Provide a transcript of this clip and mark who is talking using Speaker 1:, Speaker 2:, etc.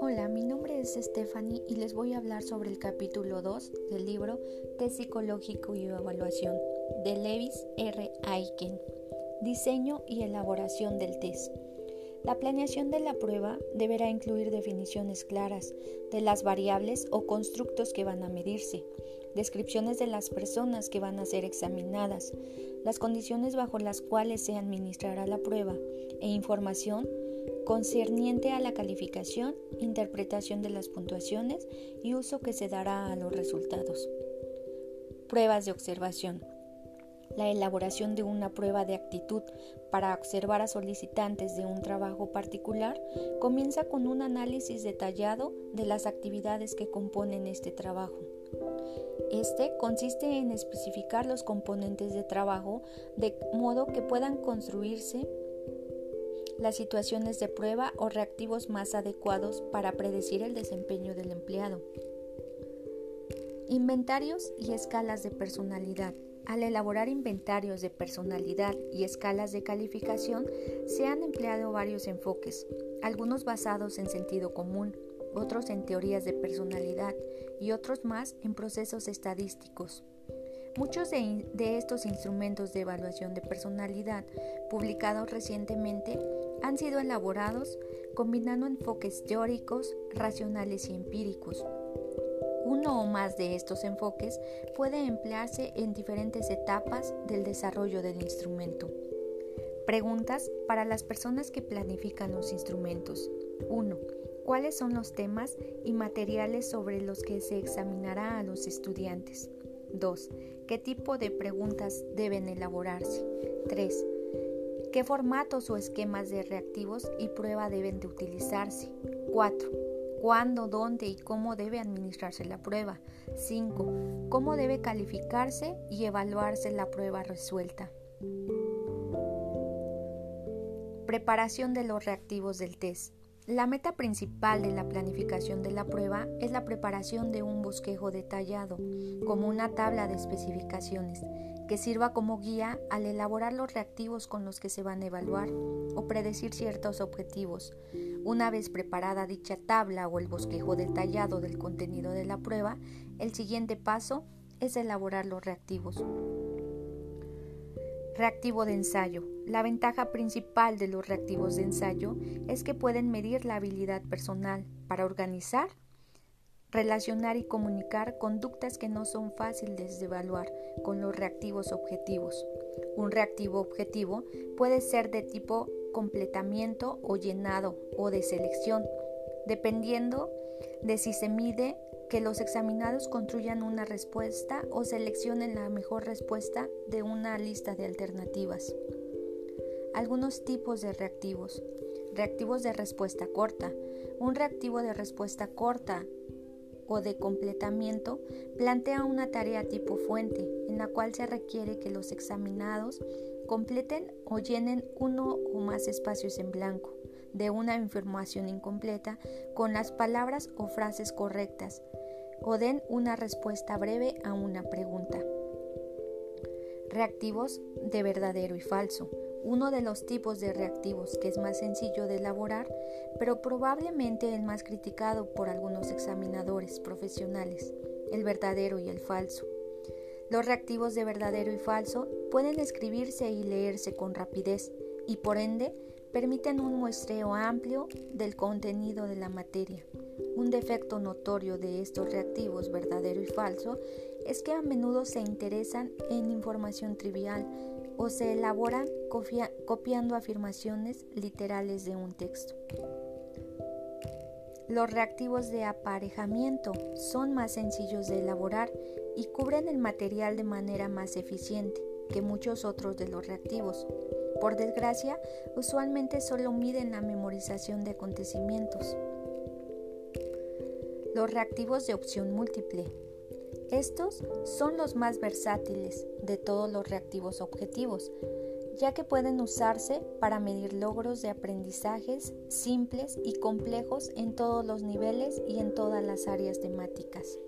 Speaker 1: Hola, mi nombre es Stephanie y les voy a hablar sobre el capítulo 2 del libro Test Psicológico y Evaluación de Lewis R. Aiken. Diseño y elaboración del test. La planeación de la prueba deberá incluir definiciones claras de las variables o constructos que van a medirse, descripciones de las personas que van a ser examinadas, las condiciones bajo las cuales se administrará la prueba e información concerniente a la calificación, interpretación de las puntuaciones y uso que se dará a los resultados. Pruebas de observación la elaboración de una prueba de actitud para observar a solicitantes de un trabajo particular comienza con un análisis detallado de las actividades que componen este trabajo. Este consiste en especificar los componentes de trabajo de modo que puedan construirse las situaciones de prueba o reactivos más adecuados para predecir el desempeño del empleado. Inventarios y escalas de personalidad. Al elaborar inventarios de personalidad y escalas de calificación, se han empleado varios enfoques, algunos basados en sentido común, otros en teorías de personalidad y otros más en procesos estadísticos. Muchos de, estos instrumentos de evaluación de personalidad publicados recientemente han sido elaborados combinando enfoques teóricos, racionales y empíricos uno o más de estos enfoques puede emplearse en diferentes etapas del desarrollo del instrumento. Preguntas para las personas que planifican los instrumentos. 1. ¿Cuáles son los temas y materiales sobre los que se examinará a los estudiantes? 2. ¿Qué tipo de preguntas deben elaborarse? 3. ¿Qué formatos o esquemas de reactivos y prueba deben de utilizarse? 4 cuándo, dónde y cómo debe administrarse la prueba. 5. Cómo debe calificarse y evaluarse la prueba resuelta. Preparación de los reactivos del test. La meta principal de la planificación de la prueba es la preparación de un bosquejo detallado, como una tabla de especificaciones, que sirva como guía al elaborar los reactivos con los que se van a evaluar o predecir ciertos objetivos. Una vez preparada dicha tabla o el bosquejo detallado del contenido de la prueba, el siguiente paso es elaborar los reactivos. Reactivo de ensayo. La ventaja principal de los reactivos de ensayo es que pueden medir la habilidad personal para organizar, relacionar y comunicar conductas que no son fáciles de evaluar con los reactivos objetivos. Un reactivo objetivo puede ser de tipo completamiento o llenado o de selección, dependiendo de si se mide que los examinados construyan una respuesta o seleccionen la mejor respuesta de una lista de alternativas. Algunos tipos de reactivos. Reactivos de respuesta corta. Un reactivo de respuesta corta o de completamiento plantea una tarea tipo fuente en la cual se requiere que los examinados completen o llenen uno o más espacios en blanco de una información incompleta con las palabras o frases correctas o den una respuesta breve a una pregunta. Reactivos de verdadero y falso. Uno de los tipos de reactivos que es más sencillo de elaborar, pero probablemente el más criticado por algunos examinadores profesionales, el verdadero y el falso. Los reactivos de verdadero y falso pueden escribirse y leerse con rapidez y por ende permiten un muestreo amplio del contenido de la materia. Un defecto notorio de estos reactivos verdadero y falso es que a menudo se interesan en información trivial o se elaboran copiando afirmaciones literales de un texto. Los reactivos de aparejamiento son más sencillos de elaborar y cubren el material de manera más eficiente que muchos otros de los reactivos. Por desgracia, usualmente solo miden la memorización de acontecimientos. Los reactivos de opción múltiple. Estos son los más versátiles de todos los reactivos objetivos, ya que pueden usarse para medir logros de aprendizajes simples y complejos en todos los niveles y en todas las áreas temáticas.